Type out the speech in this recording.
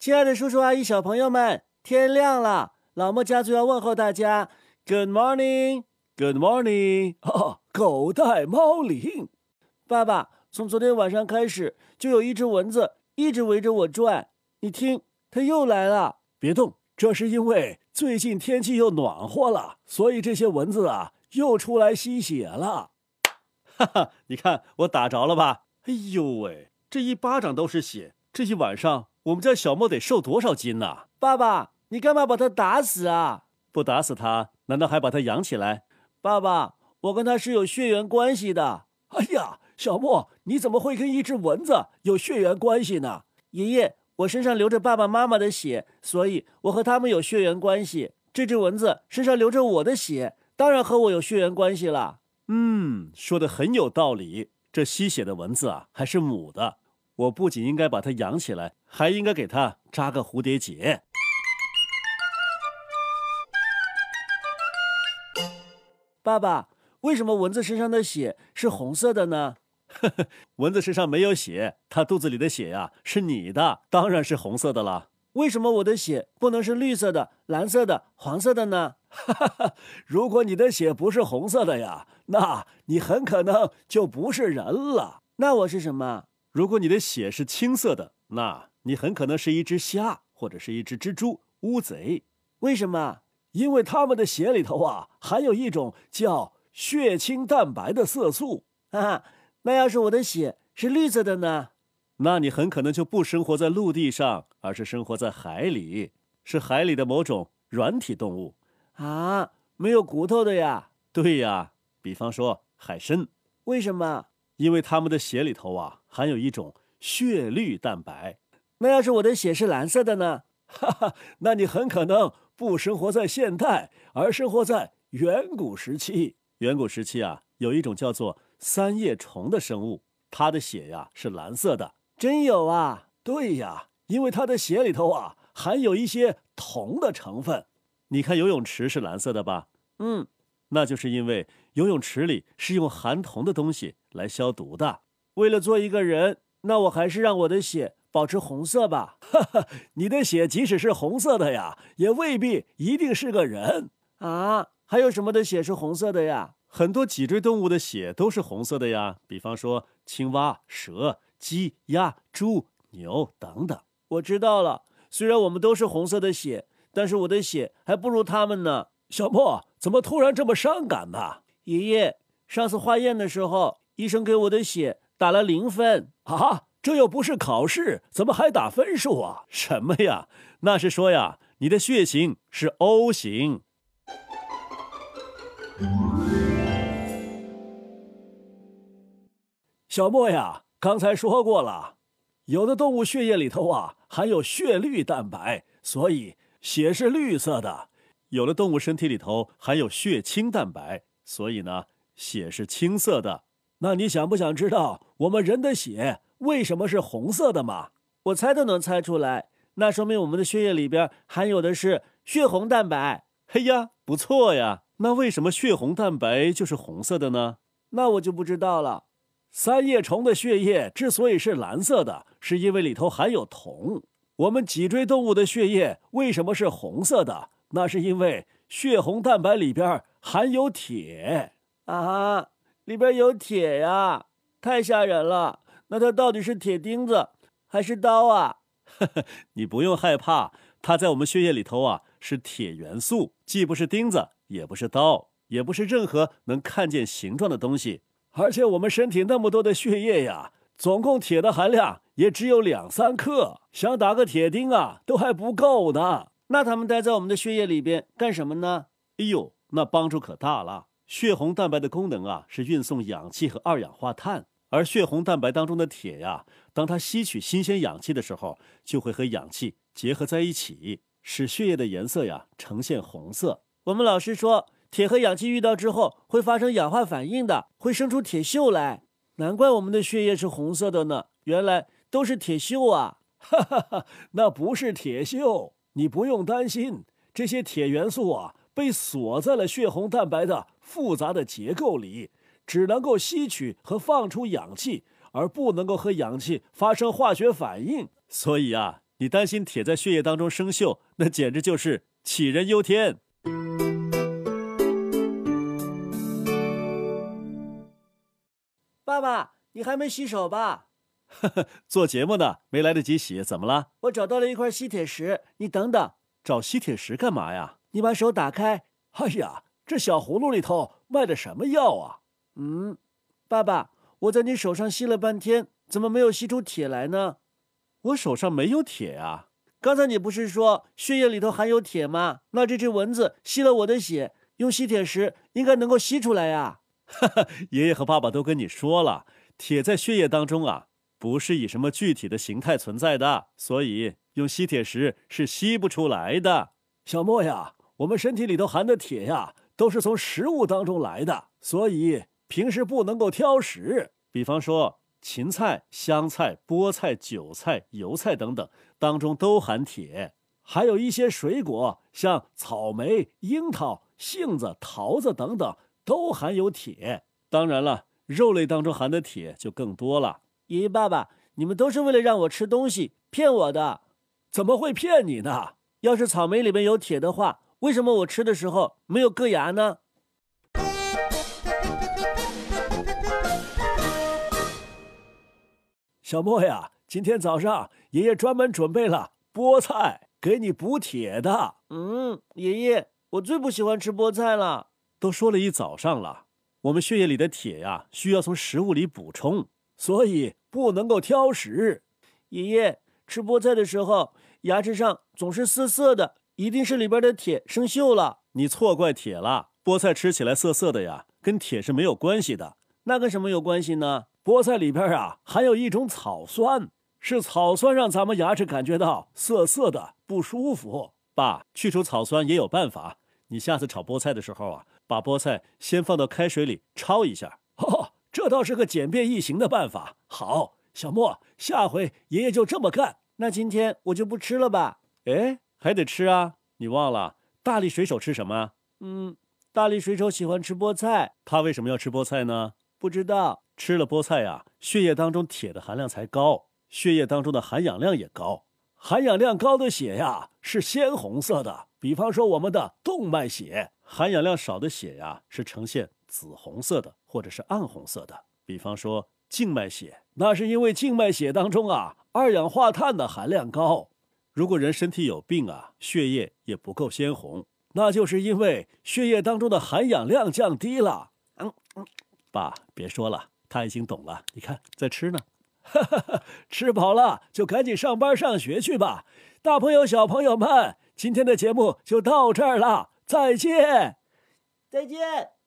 亲爱的叔叔阿姨、小朋友们，天亮了，老莫家族要问候大家，Good morning，Good morning。哦，狗带猫铃，爸爸，从昨天晚上开始，就有一只蚊子一直围着我转，你听，它又来了。别动，这是因为最近天气又暖和了，所以这些蚊子啊又出来吸血了。哈哈，你看我打着了吧？哎呦喂，这一巴掌都是血，这一晚上我们家小莫得瘦多少斤呢？爸爸，你干嘛把他打死啊？不打死他，难道还把他养起来？爸爸，我跟他是有血缘关系的。哎呀，小莫，你怎么会跟一只蚊子有血缘关系呢？爷爷，我身上流着爸爸妈妈的血，所以我和他们有血缘关系。这只蚊子身上流着我的血，当然和我有血缘关系了。嗯，说的很有道理。这吸血的蚊子啊，还是母的。我不仅应该把它养起来，还应该给它扎个蝴蝶结。爸爸，为什么蚊子身上的血是红色的呢？呵呵，蚊子身上没有血，它肚子里的血呀是你的，当然是红色的了。为什么我的血不能是绿色的、蓝色的、黄色的呢？哈哈，如果你的血不是红色的呀，那你很可能就不是人了。那我是什么？如果你的血是青色的，那你很可能是一只虾，或者是一只蜘蛛、乌贼。为什么？因为它们的血里头啊，含有一种叫血清蛋白的色素。哈哈，那要是我的血是绿色的呢？那你很可能就不生活在陆地上，而是生活在海里，是海里的某种软体动物啊，没有骨头的呀。对呀，比方说海参。为什么？因为它们的血里头啊，含有一种血绿蛋白。那要是我的血是蓝色的呢？哈哈，那你很可能不生活在现代，而生活在远古时期。远古时期啊，有一种叫做三叶虫的生物，它的血呀是蓝色的。真有啊！对呀，因为它的血里头啊含有一些铜的成分。你看游泳池是蓝色的吧？嗯，那就是因为游泳池里是用含铜的东西来消毒的。为了做一个人，那我还是让我的血保持红色吧。哈哈，你的血即使是红色的呀，也未必一定是个人啊。还有什么的血是红色的呀？很多脊椎动物的血都是红色的呀，比方说青蛙、蛇。鸡、鸭、猪、牛等等，我知道了。虽然我们都是红色的血，但是我的血还不如他们呢。小莫，怎么突然这么伤感呢？爷爷，上次化验的时候，医生给我的血打了零分啊！这又不是考试，怎么还打分数啊？什么呀？那是说呀，你的血型是 O 型。小莫呀。刚才说过了，有的动物血液里头啊含有血绿蛋白，所以血是绿色的；有的动物身体里头含有血清蛋白，所以呢血是青色的。那你想不想知道我们人的血为什么是红色的吗？我猜都能猜出来，那说明我们的血液里边含有的是血红蛋白。嘿呀，不错呀！那为什么血红蛋白就是红色的呢？那我就不知道了。三叶虫的血液之所以是蓝色的，是因为里头含有铜。我们脊椎动物的血液为什么是红色的？那是因为血红蛋白里边含有铁啊！里边有铁呀，太吓人了！那它到底是铁钉子还是刀啊？你不用害怕，它在我们血液里头啊是铁元素，既不是钉子，也不是刀，也不是任何能看见形状的东西。而且我们身体那么多的血液呀，总共铁的含量也只有两三克，想打个铁钉啊，都还不够呢。那它们待在我们的血液里边干什么呢？哎呦，那帮助可大了。血红蛋白的功能啊，是运送氧气和二氧化碳，而血红蛋白当中的铁呀，当它吸取新鲜氧气的时候，就会和氧气结合在一起，使血液的颜色呀呈现红色。我们老师说。铁和氧气遇到之后会发生氧化反应的，会生出铁锈来。难怪我们的血液是红色的呢，原来都是铁锈啊！哈哈哈，那不是铁锈，你不用担心，这些铁元素啊被锁在了血红蛋白的复杂的结构里，只能够吸取和放出氧气，而不能够和氧气发生化学反应。所以啊，你担心铁在血液当中生锈，那简直就是杞人忧天。爸爸，你还没洗手吧？做节目呢，没来得及洗，怎么了？我找到了一块吸铁石，你等等。找吸铁石干嘛呀？你把手打开。哎呀，这小葫芦里头卖的什么药啊？嗯，爸爸，我在你手上吸了半天，怎么没有吸出铁来呢？我手上没有铁啊。刚才你不是说血液里头含有铁吗？那这只蚊子吸了我的血，用吸铁石应该能够吸出来呀。哈哈，爷爷和爸爸都跟你说了，铁在血液当中啊。不是以什么具体的形态存在的，所以用吸铁石是吸不出来的。小莫呀，我们身体里头含的铁呀，都是从食物当中来的，所以平时不能够挑食。比方说芹菜、香菜、菠菜、韭菜、油菜等等当中都含铁，还有一些水果，像草莓、樱桃、杏子、桃子等等都含有铁。当然了，肉类当中含的铁就更多了。爷爷、爸爸，你们都是为了让我吃东西骗我的，怎么会骗你呢？要是草莓里面有铁的话，为什么我吃的时候没有硌牙呢？小莫呀，今天早上爷爷专门准备了菠菜给你补铁的。嗯，爷爷，我最不喜欢吃菠菜了。都说了一早上了，我们血液里的铁呀，需要从食物里补充。所以不能够挑食。爷爷吃菠菜的时候，牙齿上总是涩涩的，一定是里边的铁生锈了。你错怪铁了，菠菜吃起来涩涩的呀，跟铁是没有关系的。那跟什么有关系呢？菠菜里边啊含有一种草酸，是草酸让咱们牙齿感觉到涩涩的不舒服。爸，去除草酸也有办法。你下次炒菠菜的时候啊，把菠菜先放到开水里焯一下。哦。这倒是个简便易行的办法。好，小莫，下回爷爷就这么干。那今天我就不吃了吧？哎，还得吃啊！你忘了大力水手吃什么？嗯，大力水手喜欢吃菠菜。他为什么要吃菠菜呢？不知道。吃了菠菜呀，血液当中铁的含量才高，血液当中的含氧量也高。含氧量高的血呀是鲜红色的，比方说我们的动脉血。含氧量少的血呀是呈现。紫红色的或者是暗红色的，比方说静脉血，那是因为静脉血当中啊二氧化碳的含量高。如果人身体有病啊，血液也不够鲜红，那就是因为血液当中的含氧量降低了。嗯嗯，爸，别说了，他已经懂了。你看，在吃呢。吃饱了就赶紧上班上学去吧。大朋友小朋友们，今天的节目就到这儿了，再见，再见。